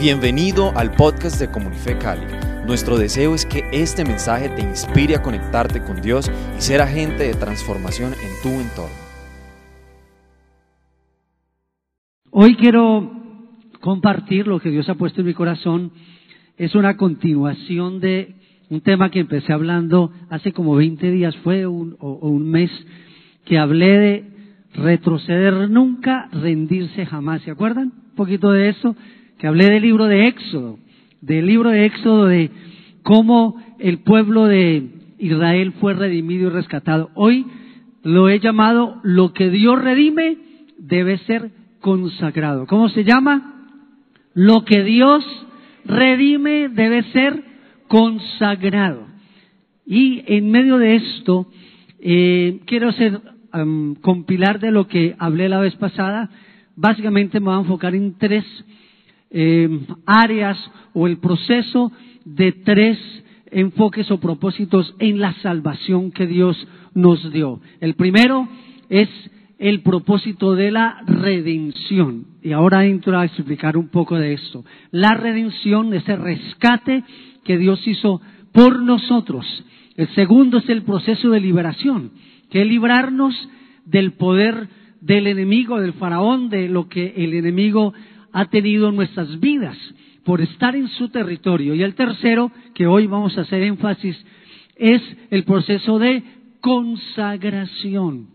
Bienvenido al podcast de Comunife Cali. Nuestro deseo es que este mensaje te inspire a conectarte con Dios y ser agente de transformación en tu entorno. Hoy quiero compartir lo que Dios ha puesto en mi corazón. Es una continuación de un tema que empecé hablando hace como 20 días, fue un, o, o un mes, que hablé de retroceder nunca, rendirse jamás. ¿Se acuerdan? Un poquito de eso hablé del libro de Éxodo, del libro de Éxodo de cómo el pueblo de Israel fue redimido y rescatado. Hoy lo he llamado lo que Dios redime debe ser consagrado. ¿Cómo se llama? Lo que Dios redime debe ser consagrado. Y en medio de esto, eh, quiero hacer compilar de lo que hablé la vez pasada. Básicamente me voy a enfocar en tres eh, áreas o el proceso de tres enfoques o propósitos en la salvación que Dios nos dio. El primero es el propósito de la redención. Y ahora entro a explicar un poco de esto. La redención, ese rescate que Dios hizo por nosotros. El segundo es el proceso de liberación, que es librarnos del poder del enemigo, del faraón, de lo que el enemigo ha tenido en nuestras vidas por estar en su territorio. Y el tercero, que hoy vamos a hacer énfasis, es el proceso de consagración,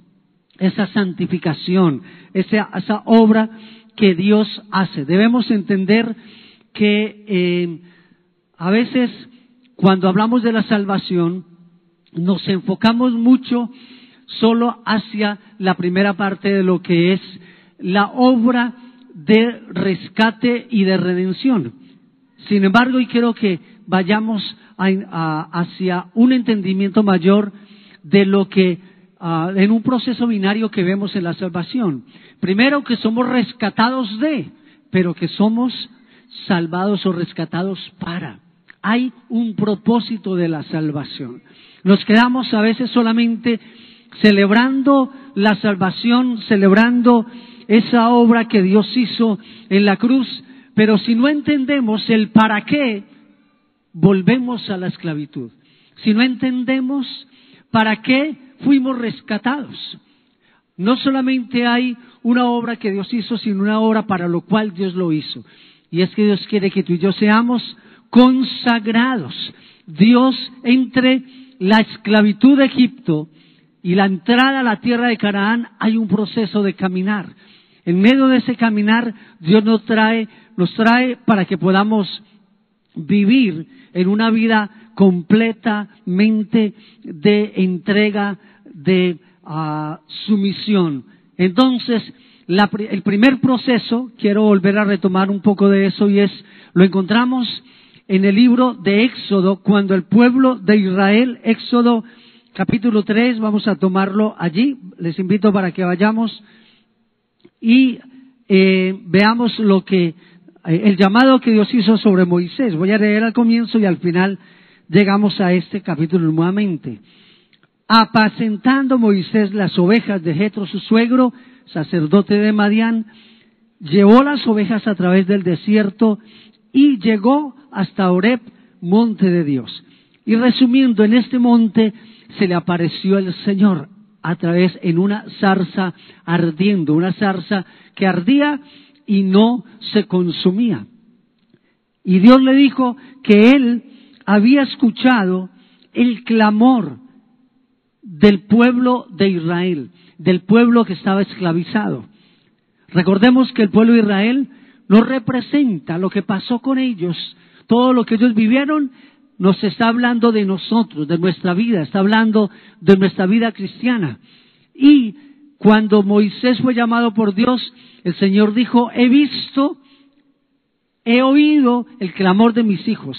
esa santificación, esa, esa obra que Dios hace. Debemos entender que eh, a veces cuando hablamos de la salvación nos enfocamos mucho solo hacia la primera parte de lo que es la obra de rescate y de redención. Sin embargo, y quiero que vayamos hacia un entendimiento mayor de lo que en un proceso binario que vemos en la salvación. Primero que somos rescatados de, pero que somos salvados o rescatados para. Hay un propósito de la salvación. Nos quedamos a veces solamente celebrando la salvación, celebrando esa obra que Dios hizo en la cruz, pero si no entendemos el para qué, volvemos a la esclavitud. Si no entendemos para qué fuimos rescatados. No solamente hay una obra que Dios hizo, sino una obra para lo cual Dios lo hizo. Y es que Dios quiere que tú y yo seamos consagrados. Dios entre la esclavitud de Egipto y la entrada a la tierra de Canaán hay un proceso de caminar. En medio de ese caminar, Dios nos trae, nos trae para que podamos vivir en una vida completamente de entrega, de uh, sumisión. Entonces, la, el primer proceso, quiero volver a retomar un poco de eso, y es, lo encontramos en el libro de Éxodo, cuando el pueblo de Israel, Éxodo capítulo 3, vamos a tomarlo allí, les invito para que vayamos y eh, veamos lo que eh, el llamado que Dios hizo sobre Moisés. Voy a leer al comienzo y al final llegamos a este capítulo nuevamente. Apacentando Moisés las ovejas de Jetro su suegro, sacerdote de Madián, llevó las ovejas a través del desierto y llegó hasta Oreb, monte de Dios. Y resumiendo, en este monte se le apareció el Señor a través en una zarza ardiendo, una zarza que ardía y no se consumía. Y Dios le dijo que él había escuchado el clamor del pueblo de Israel, del pueblo que estaba esclavizado. Recordemos que el pueblo de Israel no representa lo que pasó con ellos, todo lo que ellos vivieron nos está hablando de nosotros, de nuestra vida, está hablando de nuestra vida cristiana. Y cuando Moisés fue llamado por Dios, el Señor dijo, he visto, he oído el clamor de mis hijos,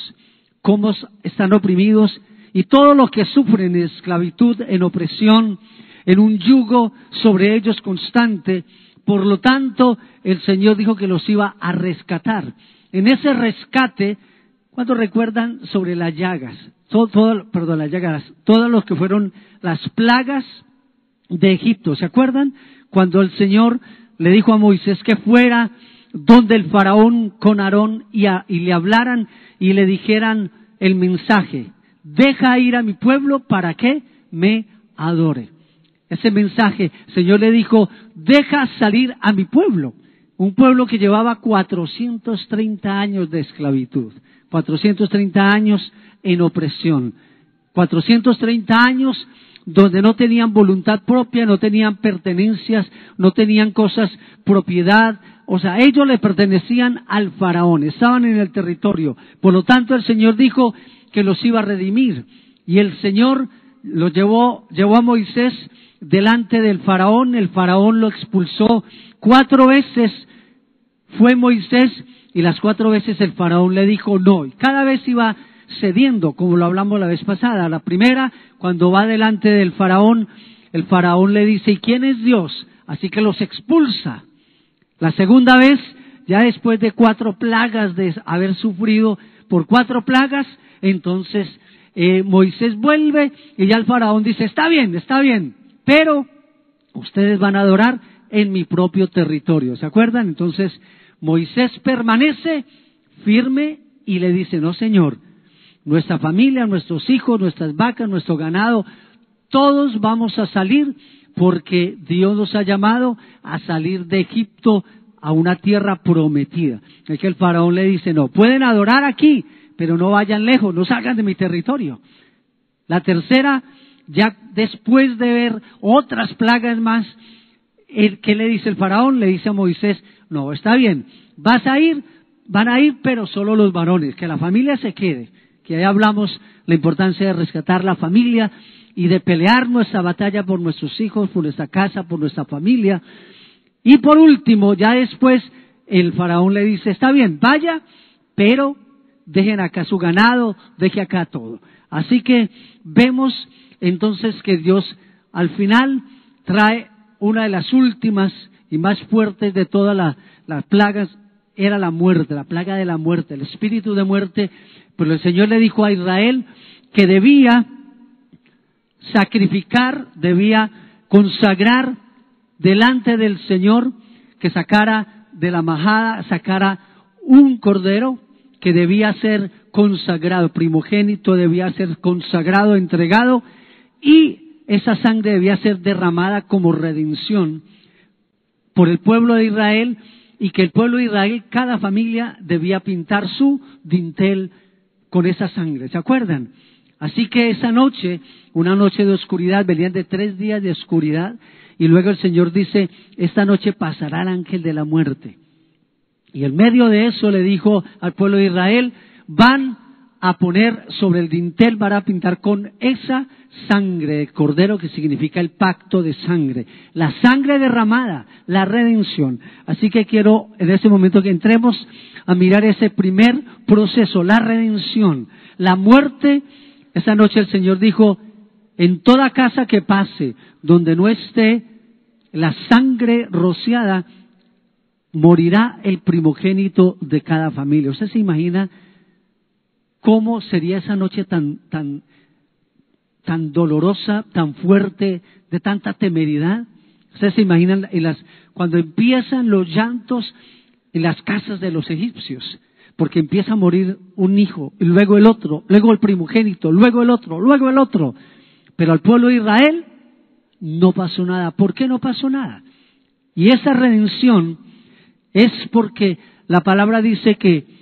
cómo están oprimidos y todo lo que sufren en esclavitud, en opresión, en un yugo sobre ellos constante. Por lo tanto, el Señor dijo que los iba a rescatar. En ese rescate ¿Cuántos recuerdan sobre las llagas? Todo, perdón, las llagas, todas los que fueron las plagas de Egipto. ¿Se acuerdan? Cuando el Señor le dijo a Moisés que fuera donde el faraón con Aarón y, y le hablaran y le dijeran el mensaje, deja ir a mi pueblo para que me adore. Ese mensaje, el Señor le dijo, deja salir a mi pueblo. Un pueblo que llevaba 430 años de esclavitud, 430 años en opresión, 430 años donde no tenían voluntad propia, no tenían pertenencias, no tenían cosas, propiedad, o sea, ellos le pertenecían al faraón, estaban en el territorio. Por lo tanto, el Señor dijo que los iba a redimir. Y el Señor los llevó, llevó a Moisés delante del faraón, el faraón lo expulsó cuatro veces, fue Moisés y las cuatro veces el faraón le dijo no, y cada vez iba cediendo, como lo hablamos la vez pasada. La primera, cuando va delante del faraón, el faraón le dice, ¿y quién es Dios? Así que los expulsa. La segunda vez, ya después de cuatro plagas de haber sufrido por cuatro plagas, entonces eh, Moisés vuelve y ya el faraón dice, está bien, está bien, pero ustedes van a adorar en mi propio territorio. ¿Se acuerdan? Entonces Moisés permanece firme y le dice, no señor, nuestra familia, nuestros hijos, nuestras vacas, nuestro ganado, todos vamos a salir porque Dios nos ha llamado a salir de Egipto a una tierra prometida. Es que el faraón le dice, no, pueden adorar aquí, pero no vayan lejos, no salgan de mi territorio. La tercera, ya después de ver otras plagas más, ¿qué le dice el faraón? Le dice a Moisés, no, está bien, vas a ir, van a ir, pero solo los varones, que la familia se quede que ahí hablamos la importancia de rescatar la familia y de pelear nuestra batalla por nuestros hijos, por nuestra casa, por nuestra familia. Y por último, ya después el faraón le dice, está bien, vaya, pero dejen acá su ganado, deje acá todo. Así que vemos entonces que Dios al final trae una de las últimas y más fuertes de todas las plagas, era la muerte, la plaga de la muerte, el espíritu de muerte. Pero el Señor le dijo a Israel que debía sacrificar, debía consagrar delante del Señor, que sacara de la majada, sacara un cordero que debía ser consagrado, primogénito debía ser consagrado, entregado, y esa sangre debía ser derramada como redención por el pueblo de Israel y que el pueblo de Israel, cada familia debía pintar su dintel con esa sangre. ¿Se acuerdan? Así que esa noche, una noche de oscuridad, venían de tres días de oscuridad, y luego el Señor dice, esta noche pasará el ángel de la muerte. Y en medio de eso le dijo al pueblo de Israel, van a poner sobre el dintel, van a pintar con esa sangre de cordero que significa el pacto de sangre, la sangre derramada, la redención. Así que quiero en este momento que entremos a mirar ese primer proceso, la redención, la muerte. Esa noche el Señor dijo, en toda casa que pase donde no esté la sangre rociada, morirá el primogénito de cada familia. ¿Usted se imagina cómo sería esa noche tan, tan, tan dolorosa, tan fuerte, de tanta temeridad? ¿Ustedes se imaginan en las, cuando empiezan los llantos en las casas de los egipcios, porque empieza a morir un hijo, y luego el otro, luego el primogénito, luego el otro, luego el otro. Pero al pueblo de Israel no pasó nada. ¿Por qué no pasó nada? Y esa redención es porque la palabra dice que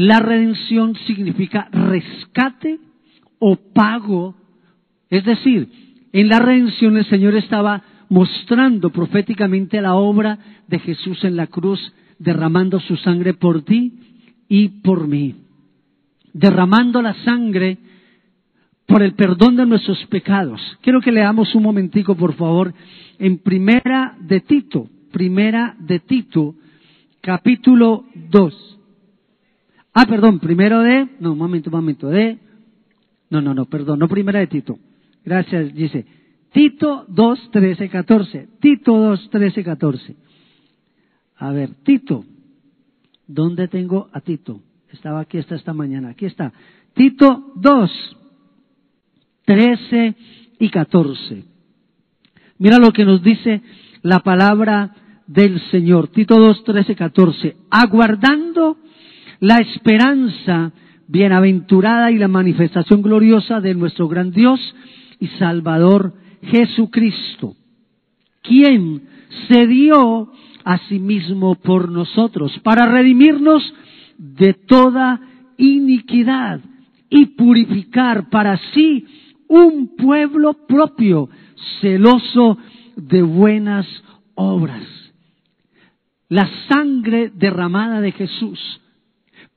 la redención significa rescate o pago. Es decir, en la redención el Señor estaba mostrando proféticamente la obra de Jesús en la cruz, derramando su sangre por ti y por mí. Derramando la sangre por el perdón de nuestros pecados. Quiero que leamos un momentico, por favor, en Primera de Tito, Primera de Tito, capítulo 2. Ah, perdón, primero de, no, un momento, un momento, de, no, no, no, perdón, no Primera de Tito. Gracias, dice. Tito 2, 13, 14. Tito 2, 13, 14. A ver, Tito. ¿Dónde tengo a Tito? Estaba aquí está esta mañana. Aquí está. Tito 2, 13 y 14. Mira lo que nos dice la palabra del Señor. Tito 2, 13, 14. Aguardando la esperanza bienaventurada y la manifestación gloriosa de nuestro gran Dios y Salvador Jesucristo, quien se dio a sí mismo por nosotros para redimirnos de toda iniquidad y purificar para sí un pueblo propio, celoso de buenas obras. La sangre derramada de Jesús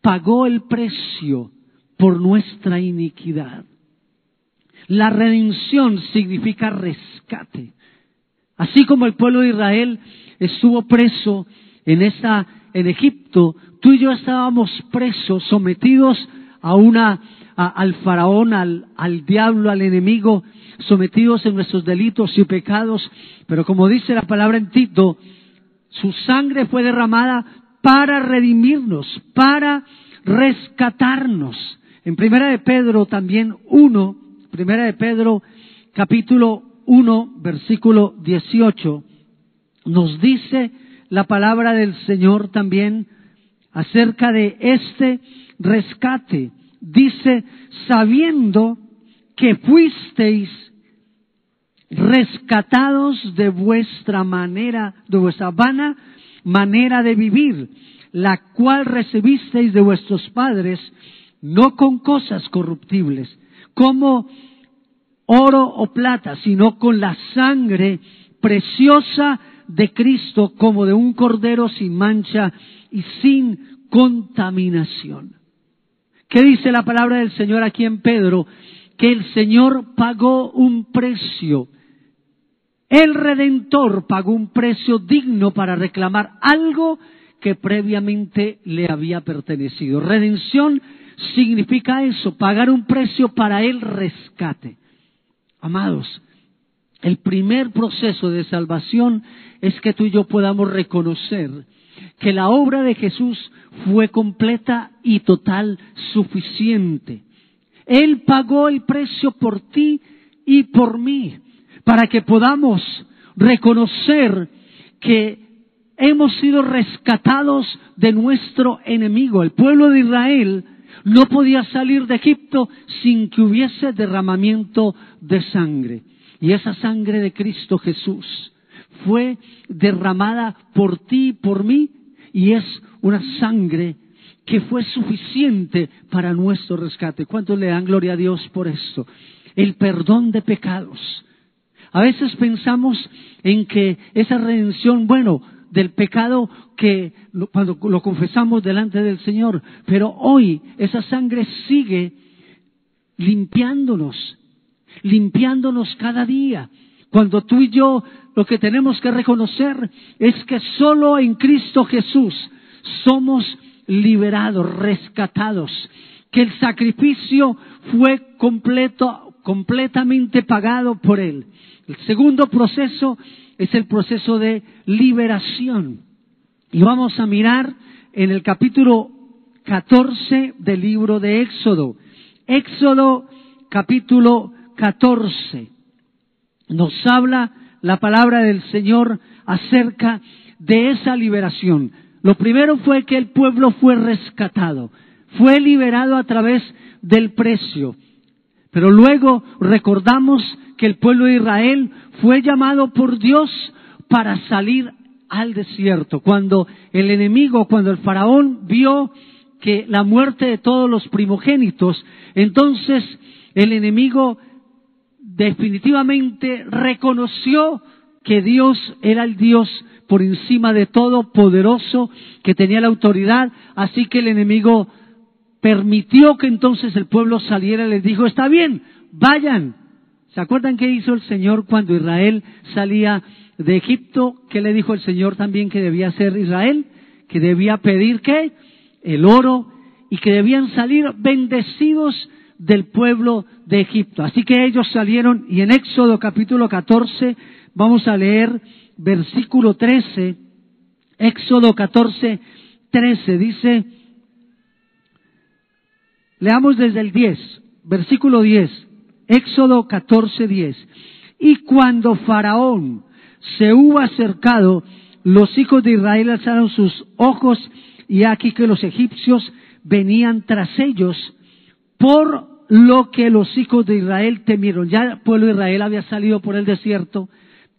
pagó el precio por nuestra iniquidad. La redención significa rescate. Así como el pueblo de Israel estuvo preso en esa en Egipto, tú y yo estábamos presos, sometidos a una al faraón, al, al diablo, al enemigo, sometidos en nuestros delitos y pecados, pero como dice la palabra en Tito, su sangre fue derramada para redimirnos, para rescatarnos. En Primera de Pedro también uno, Primera de Pedro capítulo 1, versículo 18, nos dice la palabra del Señor también acerca de este rescate. Dice, sabiendo que fuisteis rescatados de vuestra manera, de vuestra vana manera de vivir, la cual recibisteis de vuestros padres, no con cosas corruptibles, como oro o plata, sino con la sangre preciosa de Cristo como de un cordero sin mancha y sin contaminación. ¿Qué dice la palabra del Señor aquí en Pedro? Que el Señor pagó un precio. El Redentor pagó un precio digno para reclamar algo que previamente le había pertenecido. Redención significa eso, pagar un precio para el rescate. Amados, el primer proceso de salvación es que tú y yo podamos reconocer que la obra de Jesús fue completa y total, suficiente. Él pagó el precio por ti y por mí, para que podamos reconocer que hemos sido rescatados de nuestro enemigo. El pueblo de Israel no podía salir de Egipto sin que hubiese derramamiento de sangre. Y esa sangre de Cristo Jesús fue derramada por ti y por mí y es una sangre que fue suficiente para nuestro rescate. ¿Cuántos le dan gloria a Dios por esto? El perdón de pecados. A veces pensamos en que esa redención, bueno, del pecado que cuando lo confesamos delante del Señor, pero hoy esa sangre sigue limpiándonos, limpiándonos cada día. Cuando tú y yo lo que tenemos que reconocer es que solo en Cristo Jesús somos liberados, rescatados, que el sacrificio fue completo, completamente pagado por Él. El segundo proceso es el proceso de liberación. Y vamos a mirar en el capítulo 14 del libro de Éxodo. Éxodo capítulo 14 nos habla la palabra del Señor acerca de esa liberación. Lo primero fue que el pueblo fue rescatado, fue liberado a través del precio. Pero luego recordamos que el pueblo de Israel fue llamado por Dios para salir al desierto. Cuando el enemigo, cuando el faraón vio que la muerte de todos los primogénitos, entonces el enemigo definitivamente reconoció que Dios era el Dios por encima de todo, poderoso, que tenía la autoridad, así que el enemigo permitió que entonces el pueblo saliera les dijo, está bien, vayan. ¿Se acuerdan qué hizo el Señor cuando Israel salía de Egipto? ¿Qué le dijo el Señor también que debía hacer Israel? Que debía pedir qué? El oro y que debían salir bendecidos del pueblo de Egipto. Así que ellos salieron y en Éxodo capítulo 14 vamos a leer versículo 13. Éxodo 14, 13 dice, leamos desde el 10, versículo 10, Éxodo 14, 10. Y cuando Faraón se hubo acercado, los hijos de Israel alzaron sus ojos y aquí que los egipcios venían tras ellos por lo que los hijos de Israel temieron. Ya el pueblo de Israel había salido por el desierto,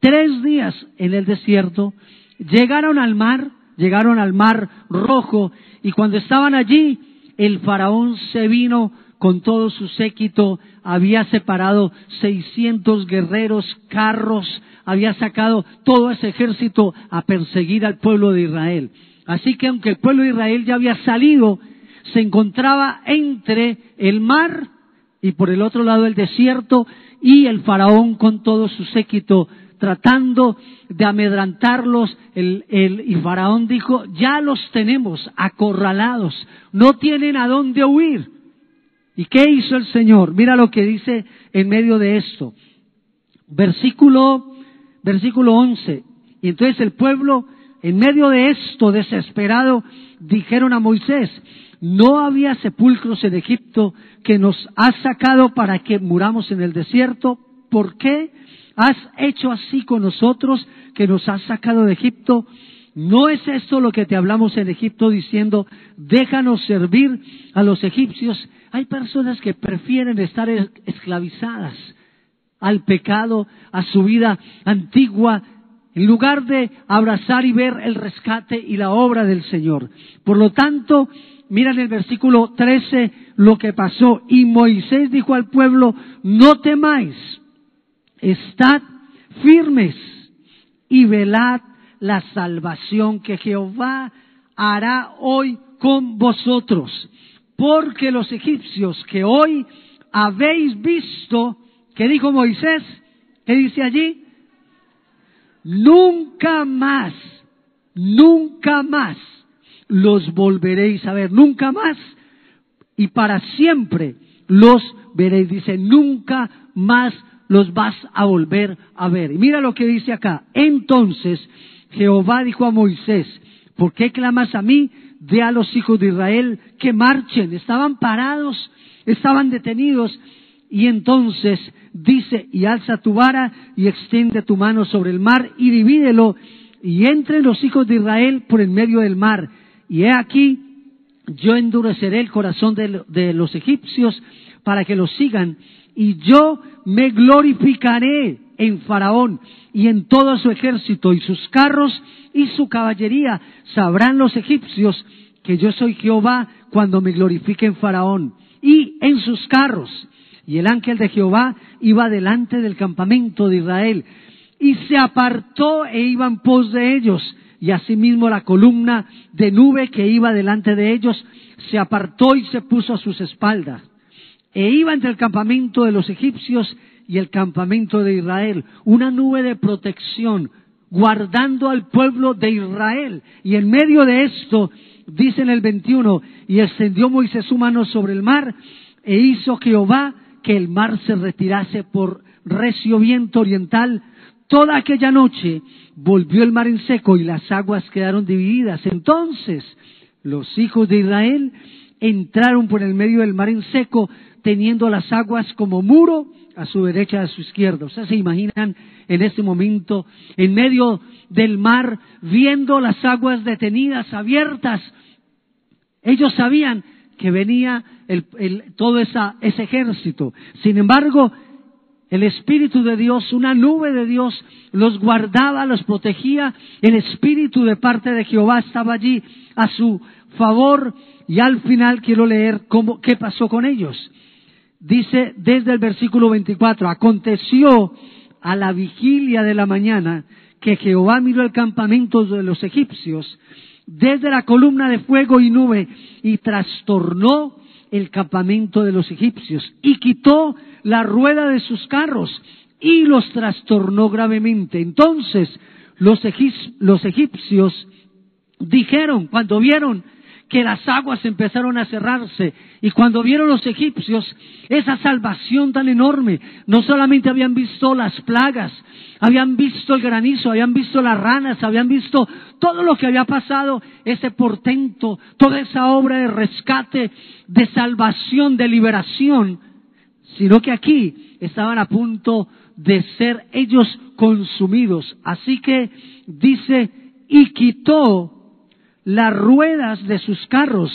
tres días en el desierto, llegaron al mar, llegaron al mar rojo y cuando estaban allí, el faraón se vino con todo su séquito, había separado 600 guerreros, carros, había sacado todo ese ejército a perseguir al pueblo de Israel. Así que aunque el pueblo de Israel ya había salido, se encontraba entre el mar y por el otro lado el desierto y el faraón con todo su séquito tratando de amedrantarlos. El, el, y faraón dijo, ya los tenemos acorralados, no tienen a dónde huir. ¿Y qué hizo el Señor? Mira lo que dice en medio de esto. Versículo, versículo 11. Y entonces el pueblo, en medio de esto, desesperado, dijeron a Moisés, no había sepulcros en Egipto que nos has sacado para que muramos en el desierto. ¿Por qué has hecho así con nosotros que nos has sacado de Egipto? ¿No es esto lo que te hablamos en Egipto diciendo, déjanos servir a los egipcios? Hay personas que prefieren estar esclavizadas al pecado, a su vida antigua, en lugar de abrazar y ver el rescate y la obra del Señor. Por lo tanto, mira en el versículo 13 lo que pasó. Y Moisés dijo al pueblo, no temáis, estad firmes y velad la salvación que Jehová hará hoy con vosotros. Porque los egipcios que hoy habéis visto, ¿qué dijo Moisés? ¿Qué dice allí? Nunca más, nunca más los volveréis a ver, nunca más y para siempre los veréis. Dice, nunca más los vas a volver a ver. Y mira lo que dice acá. Entonces Jehová dijo a Moisés, ¿por qué clamas a mí? De a los hijos de Israel que marchen. Estaban parados, estaban detenidos. Y entonces dice, y alza tu vara y extiende tu mano sobre el mar y divídelo y entre los hijos de Israel por en medio del mar. Y he aquí, yo endureceré el corazón de, de los egipcios para que los sigan y yo me glorificaré en Faraón y en todo su ejército y sus carros y su caballería. Sabrán los egipcios que yo soy Jehová cuando me glorifique en Faraón y en sus carros. Y el ángel de Jehová iba delante del campamento de Israel y se apartó e iba en pos de ellos. Y asimismo la columna de nube que iba delante de ellos se apartó y se puso a sus espaldas e iba entre el campamento de los egipcios y el campamento de Israel, una nube de protección, guardando al pueblo de Israel. Y en medio de esto, dice en el 21, y extendió Moisés su mano sobre el mar, e hizo Jehová que el mar se retirase por recio viento oriental. Toda aquella noche volvió el mar en seco y las aguas quedaron divididas. Entonces los hijos de Israel entraron por el medio del mar en seco, teniendo las aguas como muro a su derecha y a su izquierda. Ustedes se imaginan en este momento, en medio del mar, viendo las aguas detenidas, abiertas. Ellos sabían que venía todo esa, ese ejército. Sin embargo, el Espíritu de Dios, una nube de Dios, los guardaba, los protegía. El Espíritu de parte de Jehová estaba allí a su favor. Y al final quiero leer cómo, qué pasó con ellos dice desde el versículo 24, aconteció a la vigilia de la mañana que Jehová miró el campamento de los egipcios desde la columna de fuego y nube y trastornó el campamento de los egipcios y quitó la rueda de sus carros y los trastornó gravemente. Entonces los, los egipcios dijeron, cuando vieron que las aguas empezaron a cerrarse. Y cuando vieron los egipcios esa salvación tan enorme, no solamente habían visto las plagas, habían visto el granizo, habían visto las ranas, habían visto todo lo que había pasado, ese portento, toda esa obra de rescate, de salvación, de liberación, sino que aquí estaban a punto de ser ellos consumidos. Así que dice y quitó las ruedas de sus carros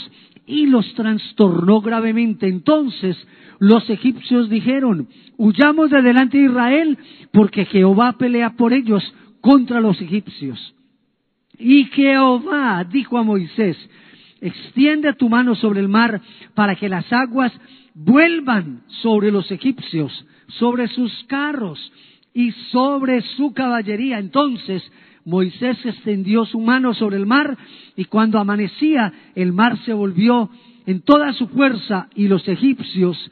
y los trastornó gravemente. Entonces los egipcios dijeron, huyamos de delante de Israel, porque Jehová pelea por ellos contra los egipcios. Y Jehová dijo a Moisés, extiende tu mano sobre el mar para que las aguas vuelvan sobre los egipcios, sobre sus carros y sobre su caballería. Entonces Moisés extendió su mano sobre el mar y cuando amanecía el mar se volvió en toda su fuerza y los egipcios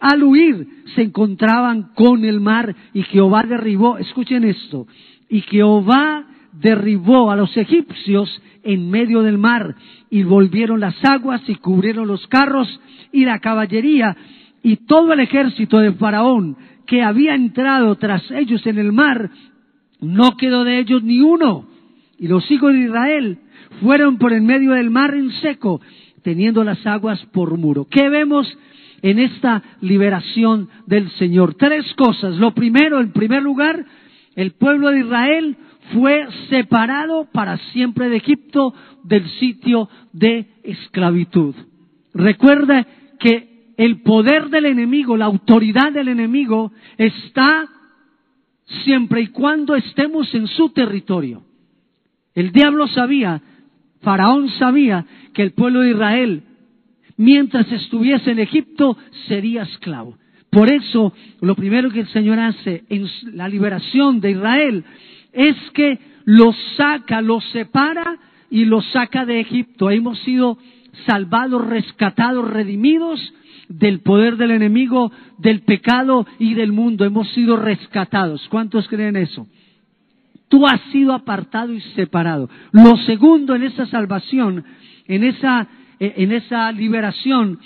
al huir se encontraban con el mar y Jehová derribó, escuchen esto, y Jehová derribó a los egipcios en medio del mar y volvieron las aguas y cubrieron los carros y la caballería y todo el ejército de Faraón que había entrado tras ellos en el mar no quedó de ellos ni uno. Y los hijos de Israel fueron por en medio del mar en seco, teniendo las aguas por muro. ¿Qué vemos en esta liberación del Señor? Tres cosas. Lo primero, en primer lugar, el pueblo de Israel fue separado para siempre de Egipto del sitio de esclavitud. Recuerda que el poder del enemigo, la autoridad del enemigo está siempre y cuando estemos en su territorio. El diablo sabía, Faraón sabía que el pueblo de Israel, mientras estuviese en Egipto, sería esclavo. Por eso, lo primero que el Señor hace en la liberación de Israel es que los saca, los separa y los saca de Egipto. Hemos sido salvados, rescatados, redimidos del poder del enemigo, del pecado y del mundo. Hemos sido rescatados. ¿Cuántos creen eso? Tú has sido apartado y separado. Lo segundo en esa salvación, en esa, eh, en esa liberación,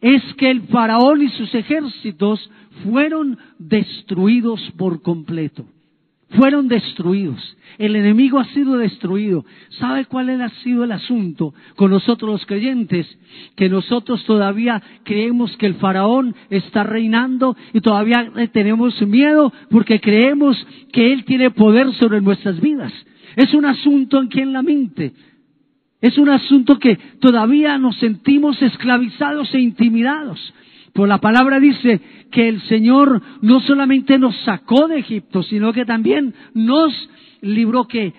es que el faraón y sus ejércitos fueron destruidos por completo fueron destruidos. El enemigo ha sido destruido. ¿Sabe cuál ha sido el asunto con nosotros los creyentes? Que nosotros todavía creemos que el faraón está reinando y todavía tenemos miedo porque creemos que él tiene poder sobre nuestras vidas. Es un asunto en la mente. Es un asunto que todavía nos sentimos esclavizados e intimidados. Pues la palabra dice que el Señor no solamente nos sacó de Egipto, sino que también nos libró que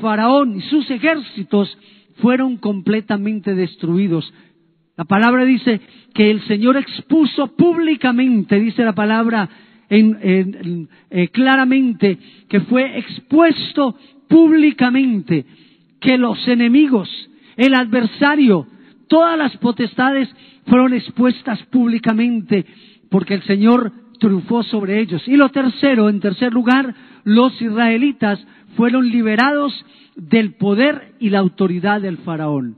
Faraón y sus ejércitos fueron completamente destruidos. La palabra dice que el Señor expuso públicamente, dice la palabra en, eh, claramente, que fue expuesto públicamente, que los enemigos, el adversario, todas las potestades fueron expuestas públicamente porque el Señor triunfó sobre ellos. Y lo tercero, en tercer lugar, los israelitas fueron liberados del poder y la autoridad del faraón.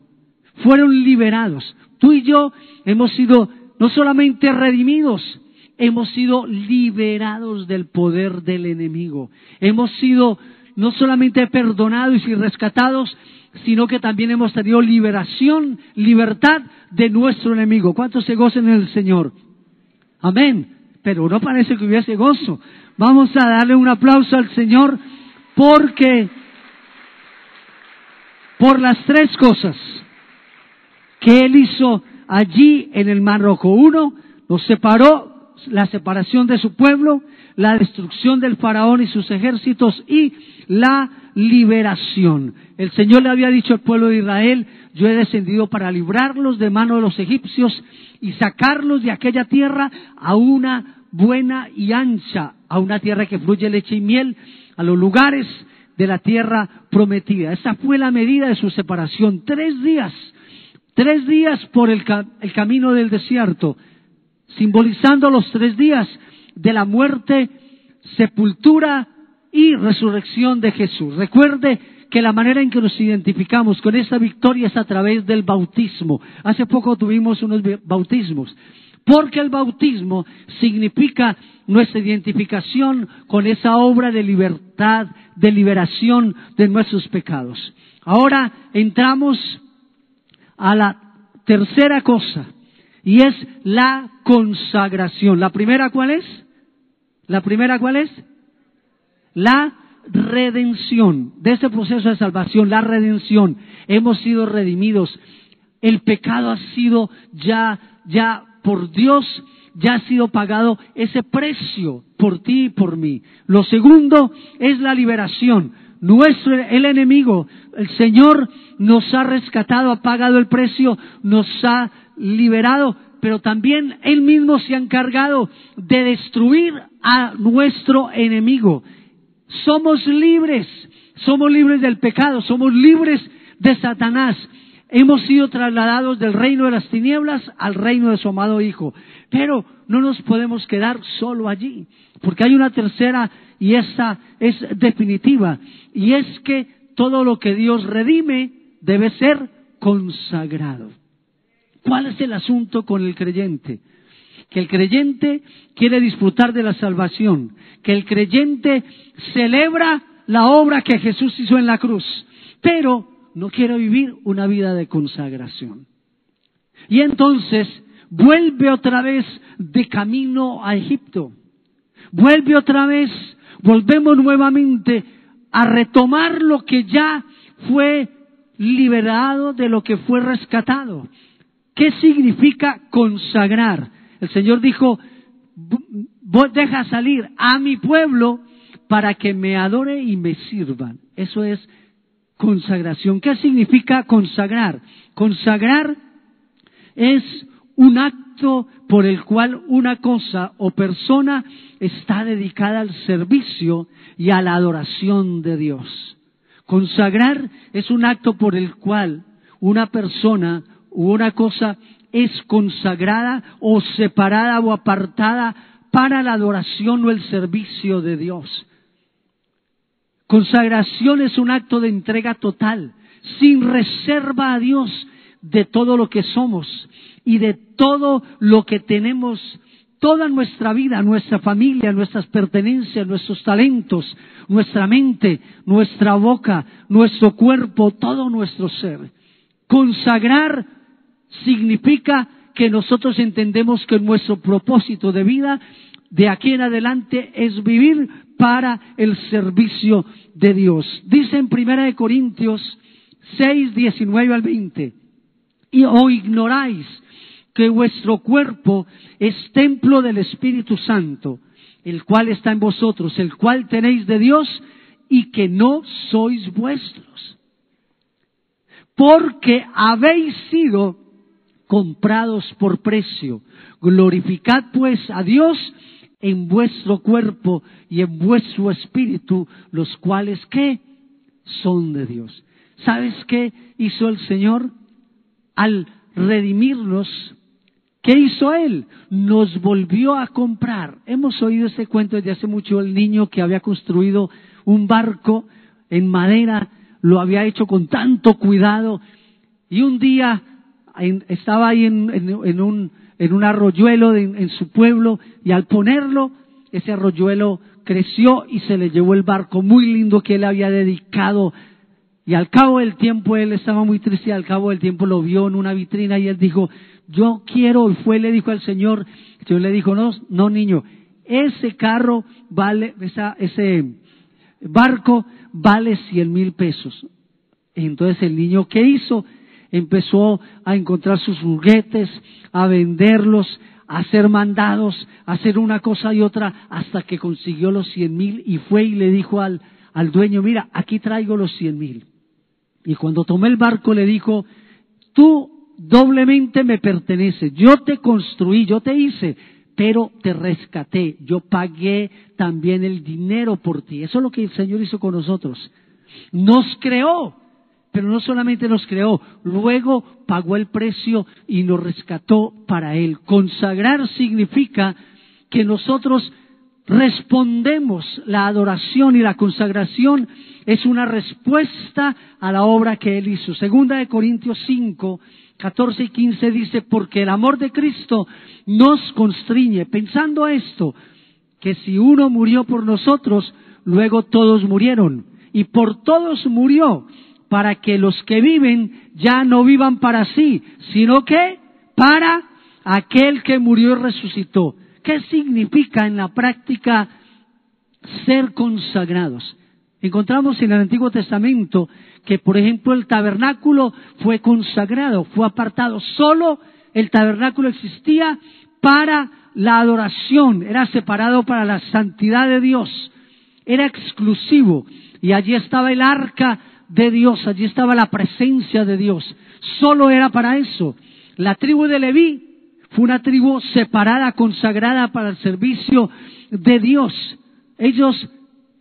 Fueron liberados. Tú y yo hemos sido no solamente redimidos, hemos sido liberados del poder del enemigo. Hemos sido no solamente perdonados y rescatados, sino que también hemos tenido liberación, libertad de nuestro enemigo. ¿Cuántos se gocen en el Señor? Amén. Pero no parece que hubiese gozo. Vamos a darle un aplauso al Señor porque por las tres cosas que Él hizo allí en el Mar. Uno, nos separó, la separación de su pueblo, la destrucción del faraón y sus ejércitos y la liberación. El Señor le había dicho al pueblo de Israel, yo he descendido para librarlos de mano de los egipcios y sacarlos de aquella tierra a una buena y ancha, a una tierra que fluye leche y miel, a los lugares de la tierra prometida. Esa fue la medida de su separación. Tres días, tres días por el, el camino del desierto, simbolizando los tres días de la muerte, sepultura y resurrección de Jesús. Recuerde que la manera en que nos identificamos con esta victoria es a través del bautismo. Hace poco tuvimos unos bautismos. Porque el bautismo significa nuestra identificación con esa obra de libertad, de liberación de nuestros pecados. Ahora entramos a la tercera cosa y es la consagración. ¿La primera cuál es? ¿La primera cuál es? La redención, de este proceso de salvación, la redención, hemos sido redimidos. El pecado ha sido ya, ya por Dios, ya ha sido pagado ese precio por ti y por mí. Lo segundo es la liberación. Nuestro, el enemigo, el Señor nos ha rescatado, ha pagado el precio, nos ha liberado, pero también Él mismo se ha encargado de destruir a nuestro enemigo. Somos libres, somos libres del pecado, somos libres de Satanás. Hemos sido trasladados del reino de las tinieblas al reino de su amado Hijo. Pero no nos podemos quedar solo allí, porque hay una tercera y esta es definitiva, y es que todo lo que Dios redime debe ser consagrado. ¿Cuál es el asunto con el creyente? Que el creyente quiere disfrutar de la salvación, que el creyente celebra la obra que Jesús hizo en la cruz, pero no quiere vivir una vida de consagración. Y entonces vuelve otra vez de camino a Egipto. Vuelve otra vez, volvemos nuevamente a retomar lo que ya fue liberado, de lo que fue rescatado. ¿Qué significa consagrar? El Señor dijo, deja salir a mi pueblo para que me adore y me sirvan. Eso es consagración. ¿Qué significa consagrar? Consagrar es un acto por el cual una cosa o persona está dedicada al servicio y a la adoración de Dios. Consagrar es un acto por el cual una persona una cosa es consagrada o separada o apartada para la adoración o el servicio de Dios. Consagración es un acto de entrega total, sin reserva a Dios de todo lo que somos y de todo lo que tenemos, toda nuestra vida, nuestra familia, nuestras pertenencias, nuestros talentos, nuestra mente, nuestra boca, nuestro cuerpo, todo nuestro ser. Consagrar significa que nosotros entendemos que nuestro propósito de vida de aquí en adelante es vivir para el servicio de Dios. Dice en Primera de Corintios 6, 19 al 20, y o ignoráis que vuestro cuerpo es templo del Espíritu Santo, el cual está en vosotros, el cual tenéis de Dios y que no sois vuestros. Porque habéis sido comprados por precio. Glorificad pues a Dios en vuestro cuerpo y en vuestro espíritu, los cuales ¿qué? Son de Dios. ¿Sabes qué hizo el Señor? Al redimirnos, ¿qué hizo Él? Nos volvió a comprar. Hemos oído este cuento desde hace mucho, el niño que había construido un barco en madera, lo había hecho con tanto cuidado, y un día estaba ahí en un en un arroyuelo en su pueblo y al ponerlo, ese arroyuelo creció y se le llevó el barco muy lindo que él había dedicado. Y al cabo del tiempo él estaba muy triste y al cabo del tiempo lo vio en una vitrina y él dijo, yo quiero, fue, le dijo al Señor, el Señor le dijo, no, no niño, ese carro vale, ese barco vale cien mil pesos. Entonces el niño, ¿qué hizo? Empezó a encontrar sus juguetes, a venderlos, a hacer mandados, a hacer una cosa y otra, hasta que consiguió los cien mil y fue y le dijo al, al dueño, mira, aquí traigo los cien mil. Y cuando tomé el barco le dijo, tú doblemente me perteneces, yo te construí, yo te hice, pero te rescaté, yo pagué también el dinero por ti. Eso es lo que el Señor hizo con nosotros. Nos creó, pero no solamente nos creó, luego pagó el precio y nos rescató para Él. Consagrar significa que nosotros respondemos la adoración y la consagración es una respuesta a la obra que Él hizo. Segunda de Corintios 5, 14 y 15 dice, porque el amor de Cristo nos constriñe, pensando esto, que si uno murió por nosotros, luego todos murieron, y por todos murió, para que los que viven ya no vivan para sí, sino que para aquel que murió y resucitó. ¿Qué significa en la práctica ser consagrados? Encontramos en el Antiguo Testamento que, por ejemplo, el tabernáculo fue consagrado, fue apartado. Solo el tabernáculo existía para la adoración, era separado para la santidad de Dios, era exclusivo. Y allí estaba el arca de Dios, allí estaba la presencia de Dios. Solo era para eso. La tribu de Leví fue una tribu separada, consagrada para el servicio de Dios. Ellos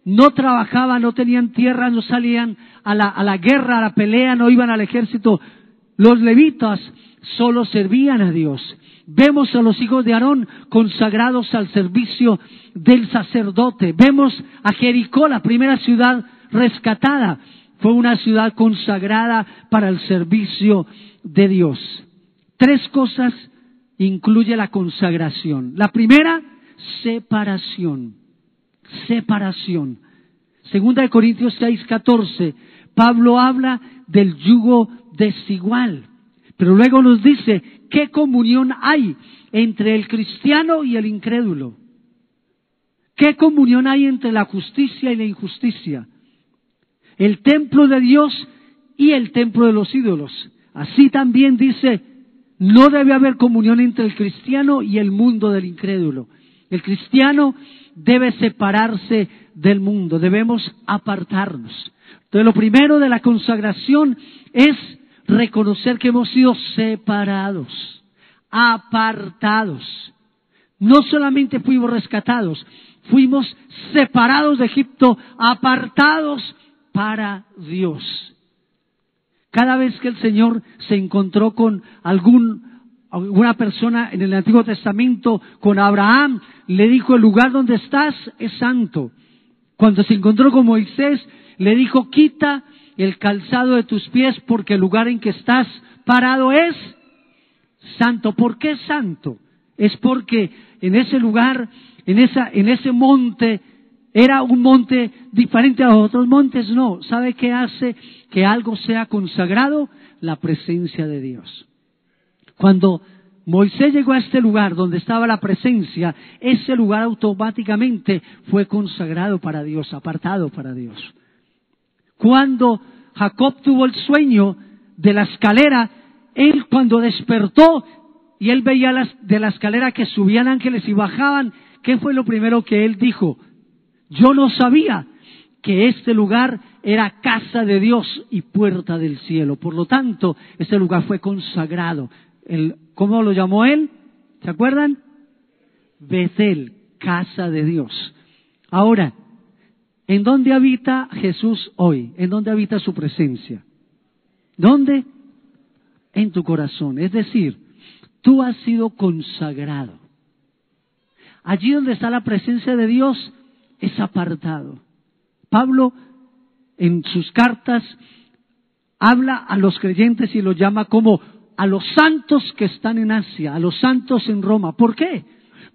no trabajaban, no tenían tierra, no salían a la, a la guerra, a la pelea, no iban al ejército. Los levitas solo servían a Dios. Vemos a los hijos de Aarón consagrados al servicio del sacerdote. Vemos a Jericó, la primera ciudad rescatada. Fue una ciudad consagrada para el servicio de Dios. Tres cosas incluye la consagración. La primera, separación. Separación. Segunda de Corintios 6, 14, Pablo habla del yugo desigual. Pero luego nos dice, ¿qué comunión hay entre el cristiano y el incrédulo? ¿Qué comunión hay entre la justicia y la injusticia? El templo de Dios y el templo de los ídolos. Así también dice, no debe haber comunión entre el cristiano y el mundo del incrédulo. El cristiano debe separarse del mundo, debemos apartarnos. Entonces lo primero de la consagración es reconocer que hemos sido separados, apartados. No solamente fuimos rescatados, fuimos separados de Egipto, apartados para Dios. Cada vez que el Señor se encontró con algún, alguna persona en el Antiguo Testamento, con Abraham, le dijo, el lugar donde estás es santo. Cuando se encontró con Moisés, le dijo, quita el calzado de tus pies porque el lugar en que estás parado es santo. ¿Por qué santo? Es porque en ese lugar, en, esa, en ese monte, era un monte diferente a los otros montes. No, ¿sabe qué hace que algo sea consagrado? La presencia de Dios. Cuando Moisés llegó a este lugar donde estaba la presencia, ese lugar automáticamente fue consagrado para Dios, apartado para Dios. Cuando Jacob tuvo el sueño de la escalera, él cuando despertó y él veía las, de la escalera que subían ángeles y bajaban, ¿qué fue lo primero que él dijo? Yo no sabía que este lugar era casa de Dios y puerta del cielo. Por lo tanto, este lugar fue consagrado. ¿Cómo lo llamó él? ¿Se acuerdan? Betel, casa de Dios. Ahora, ¿En dónde habita Jesús hoy? ¿En dónde habita su presencia? ¿Dónde? En tu corazón. Es decir, tú has sido consagrado. Allí donde está la presencia de Dios es apartado. Pablo en sus cartas habla a los creyentes y los llama como a los santos que están en Asia, a los santos en Roma. ¿Por qué?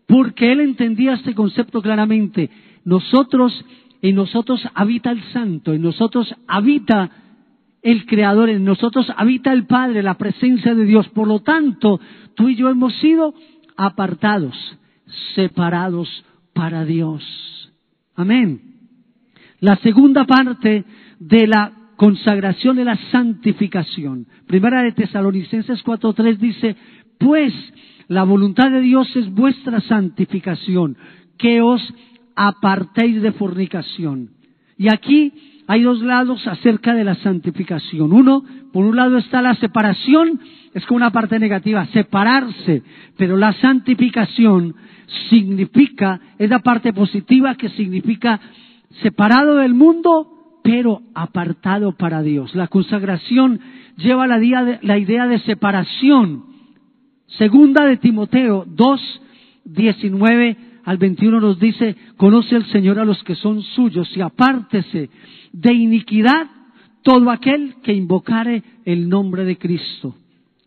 Porque él entendía este concepto claramente. Nosotros en nosotros habita el Santo, en nosotros habita el Creador, en nosotros habita el Padre, la presencia de Dios. Por lo tanto, tú y yo hemos sido apartados, separados para Dios. Amén. La segunda parte de la consagración es la santificación. Primera de Tesalonicenses 4.3 dice, pues la voluntad de Dios es vuestra santificación, que os apartéis de fornicación. Y aquí hay dos lados acerca de la santificación. Uno, por un lado está la separación, es como una parte negativa, separarse, pero la santificación significa, es la parte positiva que significa separado del mundo, pero apartado para Dios. La consagración lleva la idea de, la idea de separación. Segunda de Timoteo 2, 19 al 21 nos dice, conoce el Señor a los que son suyos y apártese de iniquidad todo aquel que invocare el nombre de Cristo.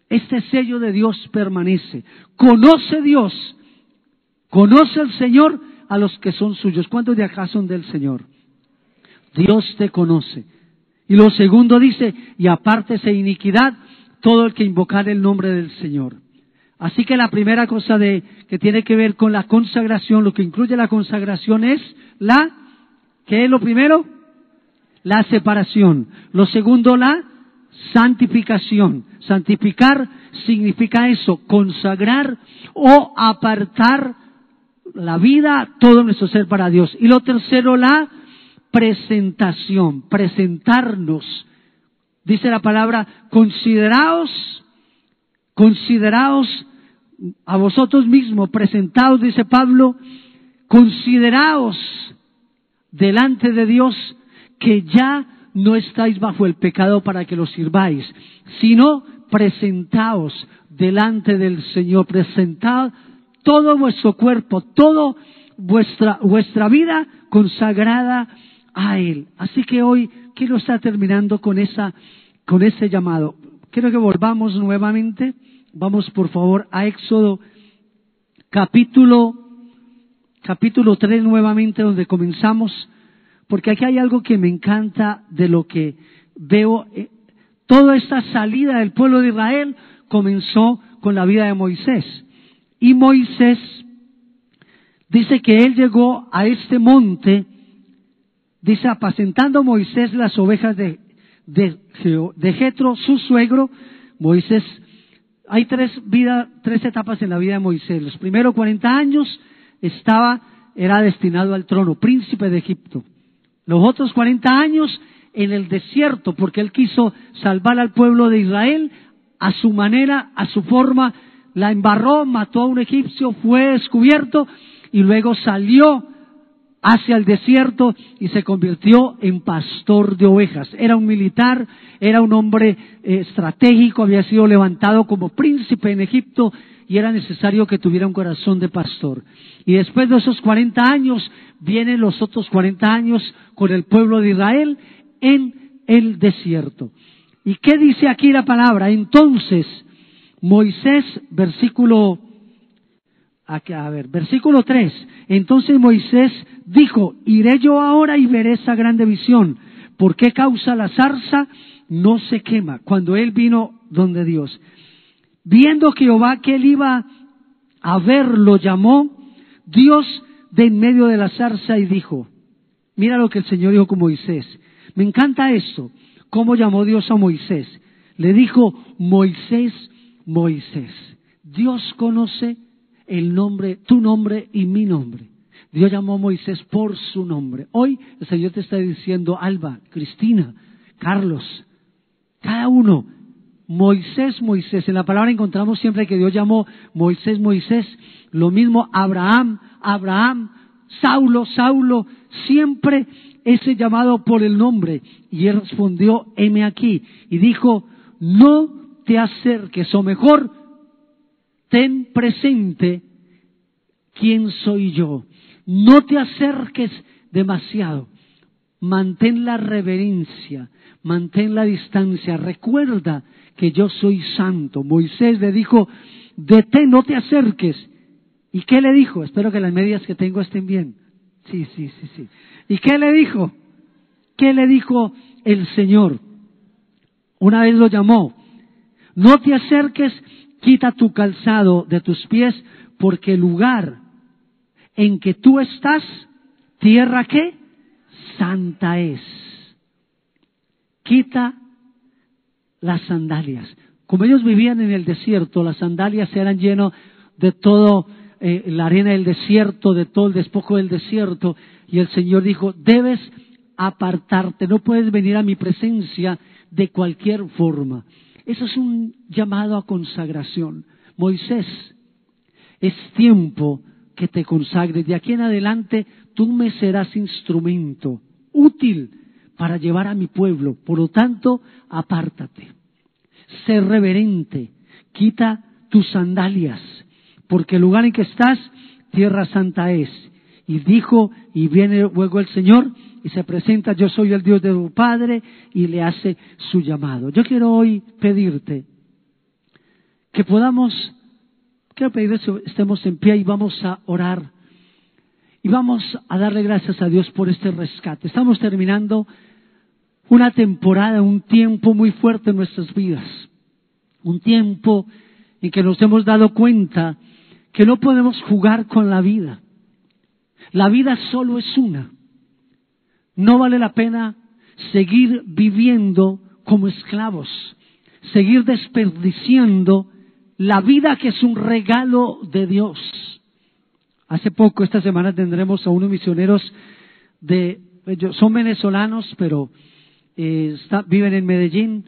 Este sello de Dios permanece. Conoce Dios, conoce el Señor a los que son suyos. ¿Cuántos de acá son del Señor? Dios te conoce. Y lo segundo dice, y apártese iniquidad todo el que invocare el nombre del Señor. Así que la primera cosa de, que tiene que ver con la consagración, lo que incluye la consagración es la, ¿qué es lo primero? la separación. Lo segundo, la santificación. Santificar significa eso, consagrar o apartar la vida, todo nuestro ser para Dios. Y lo tercero, la presentación, presentarnos. Dice la palabra, consideraos, consideraos a vosotros mismos, presentaos, dice Pablo, consideraos delante de Dios que ya no estáis bajo el pecado para que lo sirváis, sino presentaos delante del Señor, presentad todo vuestro cuerpo, toda vuestra, vuestra vida consagrada a Él. Así que hoy quiero estar terminando con esa, con ese llamado. Quiero que volvamos nuevamente. Vamos por favor a Éxodo capítulo, capítulo 3 nuevamente donde comenzamos, porque aquí hay algo que me encanta de lo que veo. Eh, toda esta salida del pueblo de Israel comenzó con la vida de Moisés. Y Moisés dice que él llegó a este monte, dice, apacentando Moisés las ovejas de, de, de Jetro, su suegro. Moisés, hay tres, vida, tres etapas en la vida de Moisés. Los primeros 40 años estaba, era destinado al trono, príncipe de Egipto. Los otros 40 años en el desierto, porque él quiso salvar al pueblo de Israel a su manera, a su forma, la embarró, mató a un egipcio, fue descubierto y luego salió hacia el desierto y se convirtió en pastor de ovejas. Era un militar, era un hombre eh, estratégico, había sido levantado como príncipe en Egipto y era necesario que tuviera un corazón de pastor. Y después de esos 40 años vienen los otros 40 años con el pueblo de Israel en el desierto. ¿Y qué dice aquí la palabra? Entonces, Moisés, versículo, a ver, versículo 3. Entonces Moisés dijo, iré yo ahora y veré esa grande visión. ¿Por qué causa la zarza? No se quema. Cuando él vino donde Dios. Viendo Jehová que él iba a ver, lo llamó Dios de en medio de la zarza y dijo, mira lo que el Señor dijo con Moisés. Me encanta esto, cómo llamó Dios a Moisés. Le dijo, Moisés, Moisés. Dios conoce el nombre, tu nombre y mi nombre. Dios llamó a Moisés por su nombre. Hoy el Señor te está diciendo, Alba, Cristina, Carlos, cada uno, Moisés, Moisés. En la palabra encontramos siempre que Dios llamó Moisés, Moisés. Lo mismo Abraham, Abraham, Saulo, Saulo. Siempre ese llamado por el nombre. Y él respondió, heme aquí. Y dijo, no te acerques, o mejor, ten presente quién soy yo. No te acerques demasiado. Mantén la reverencia, mantén la distancia. Recuerda que yo soy santo. Moisés le dijo, detén, no te acerques. ¿Y qué le dijo? Espero que las medias que tengo estén bien. Sí, sí, sí, sí. ¿Y qué le dijo? ¿Qué le dijo el Señor? Una vez lo llamó, no te acerques, quita tu calzado de tus pies, porque el lugar en que tú estás, tierra que santa es. Quita las sandalias. Como ellos vivían en el desierto, las sandalias eran llenas de todo eh, la arena del desierto, de todo el despojo del desierto, y el Señor dijo, debes apartarte, no puedes venir a mi presencia de cualquier forma. Eso es un llamado a consagración. Moisés, es tiempo que te consagres. De aquí en adelante tú me serás instrumento útil para llevar a mi pueblo. Por lo tanto, apártate. Sé reverente. Quita tus sandalias, porque el lugar en que estás, tierra santa es. Y dijo, y viene luego el Señor, y se presenta, yo soy el Dios de tu Padre, y le hace su llamado. Yo quiero hoy pedirte que podamos, quiero pedirte que estemos en pie y vamos a orar. Y vamos a darle gracias a Dios por este rescate. Estamos terminando una temporada, un tiempo muy fuerte en nuestras vidas. Un tiempo en que nos hemos dado cuenta que no podemos jugar con la vida. La vida solo es una. No vale la pena seguir viviendo como esclavos, seguir desperdiciando la vida que es un regalo de Dios. Hace poco, esta semana, tendremos a unos misioneros de, son venezolanos, pero eh, viven en Medellín.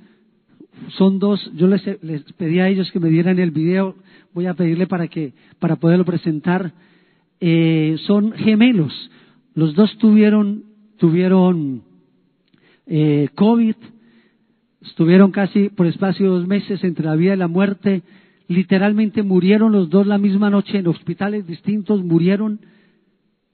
Son dos, yo les, les pedí a ellos que me dieran el video, voy a pedirle para que, para poderlo presentar. Eh, son gemelos. Los dos tuvieron, tuvieron eh, COVID, estuvieron casi por espacio de dos meses entre la vida y la muerte. Literalmente murieron los dos la misma noche en hospitales distintos, murieron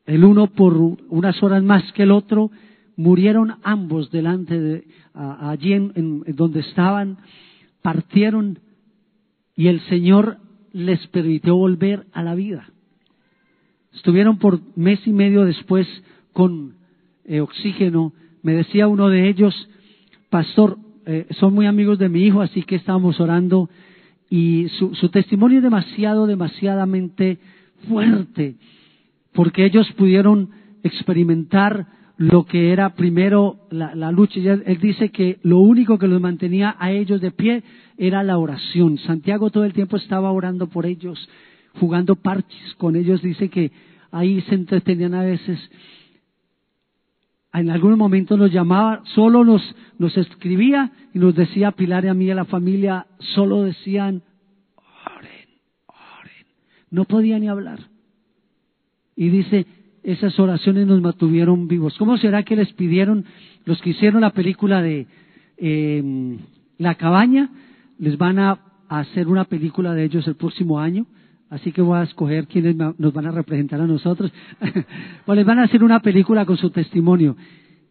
el uno por unas horas más que el otro, murieron ambos delante de allí en donde estaban, partieron y el Señor les permitió volver a la vida. Estuvieron por mes y medio después con eh, oxígeno. Me decía uno de ellos, pastor, eh, son muy amigos de mi hijo, así que estábamos orando y su, testimonio es demasiado, demasiadamente fuerte, porque ellos pudieron experimentar lo que era primero la, la lucha. Él dice que lo único que los mantenía a ellos de pie era la oración. Santiago todo el tiempo estaba orando por ellos, jugando parches con ellos. Dice que ahí se entretenían a veces. En algunos momentos nos llamaba, solo nos, nos escribía y nos decía Pilar y a mí, a la familia, solo decían, oren, oren. No podía ni hablar. Y dice, esas oraciones nos mantuvieron vivos. ¿Cómo será que les pidieron los que hicieron la película de eh, La cabaña? Les van a hacer una película de ellos el próximo año. Así que voy a escoger quiénes nos van a representar a nosotros. pues les van a hacer una película con su testimonio.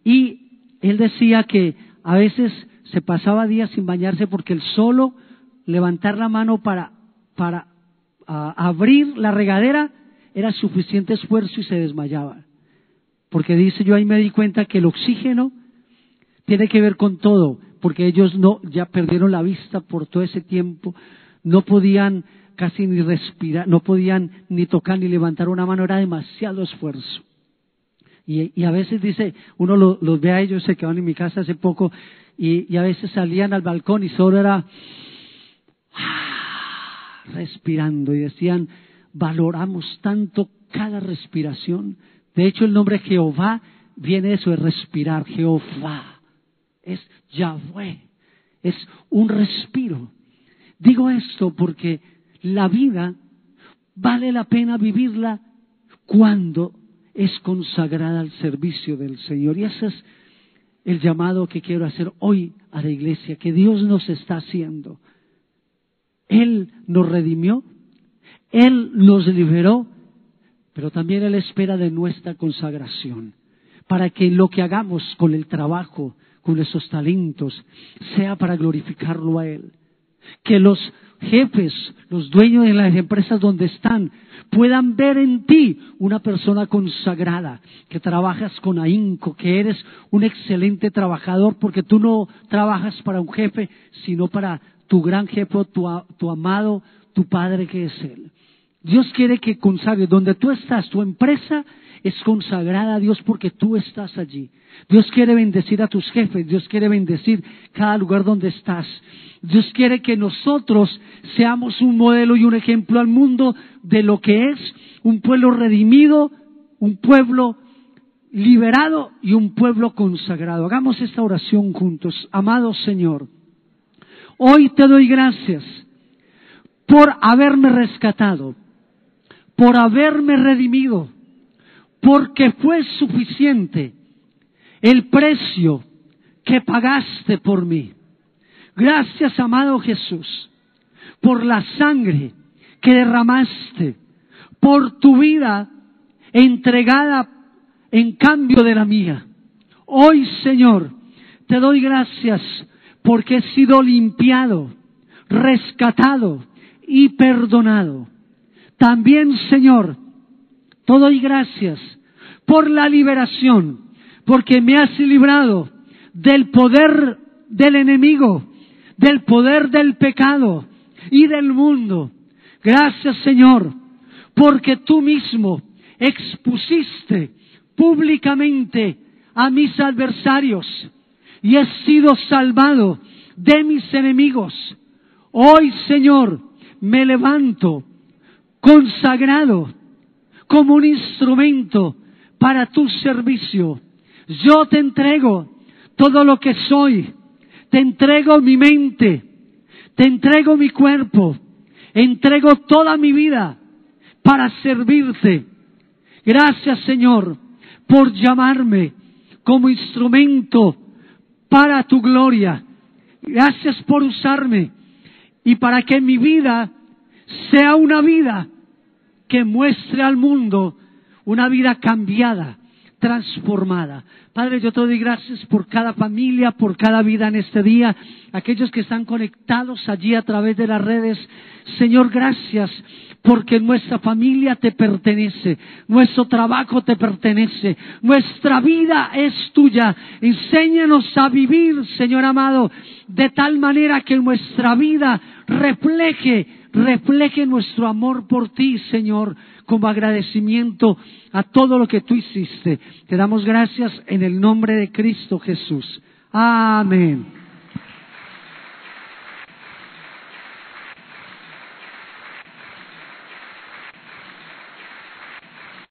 Y él decía que a veces se pasaba días sin bañarse porque el solo levantar la mano para, para abrir la regadera era suficiente esfuerzo y se desmayaba. Porque dice, yo ahí me di cuenta que el oxígeno tiene que ver con todo, porque ellos no, ya perdieron la vista por todo ese tiempo, no podían casi ni respirar, no podían ni tocar ni levantar una mano, era demasiado esfuerzo. Y, a veces dice, uno los ve a ellos, se quedaron en mi casa hace poco, y, a veces salían al balcón y solo era ah, respirando y decían, valoramos tanto cada respiración. De hecho, el nombre Jehová viene eso, de respirar. Jehová es Yahweh, es un respiro. Digo esto porque la vida vale la pena vivirla cuando es consagrada al servicio del Señor. Y ese es el llamado que quiero hacer hoy a la iglesia, que Dios nos está haciendo. Él nos redimió, él nos liberó, pero también Él espera de nuestra consagración, para que lo que hagamos con el trabajo, con esos talentos, sea para glorificarlo a Él. Que los jefes, los dueños de las empresas donde están, puedan ver en ti una persona consagrada, que trabajas con ahínco, que eres un excelente trabajador, porque tú no trabajas para un jefe, sino para tu gran jefe, tu, tu amado, tu Padre que es Él. Dios quiere que consagres donde tú estás, tu empresa es consagrada a Dios porque tú estás allí. Dios quiere bendecir a tus jefes, Dios quiere bendecir cada lugar donde estás. Dios quiere que nosotros seamos un modelo y un ejemplo al mundo de lo que es un pueblo redimido, un pueblo liberado y un pueblo consagrado. Hagamos esta oración juntos. Amado Señor, hoy te doy gracias por haberme rescatado por haberme redimido, porque fue suficiente el precio que pagaste por mí. Gracias, amado Jesús, por la sangre que derramaste, por tu vida entregada en cambio de la mía. Hoy, Señor, te doy gracias porque he sido limpiado, rescatado y perdonado. También, Señor, te doy gracias por la liberación, porque me has librado del poder del enemigo, del poder del pecado y del mundo. Gracias, Señor, porque tú mismo expusiste públicamente a mis adversarios y he sido salvado de mis enemigos. Hoy, Señor, me levanto consagrado como un instrumento para tu servicio. Yo te entrego todo lo que soy. Te entrego mi mente. Te entrego mi cuerpo. Entrego toda mi vida para servirte. Gracias, Señor, por llamarme como instrumento para tu gloria. Gracias por usarme y para que mi vida sea una vida que muestre al mundo una vida cambiada, transformada. Padre, yo te doy gracias por cada familia, por cada vida en este día, aquellos que están conectados allí a través de las redes. Señor, gracias porque nuestra familia te pertenece, nuestro trabajo te pertenece, nuestra vida es tuya. Enséñanos a vivir, Señor amado, de tal manera que nuestra vida refleje, refleje nuestro amor por ti, Señor, como agradecimiento a todo lo que tú hiciste. Te damos gracias en el nombre de Cristo Jesús. Amén.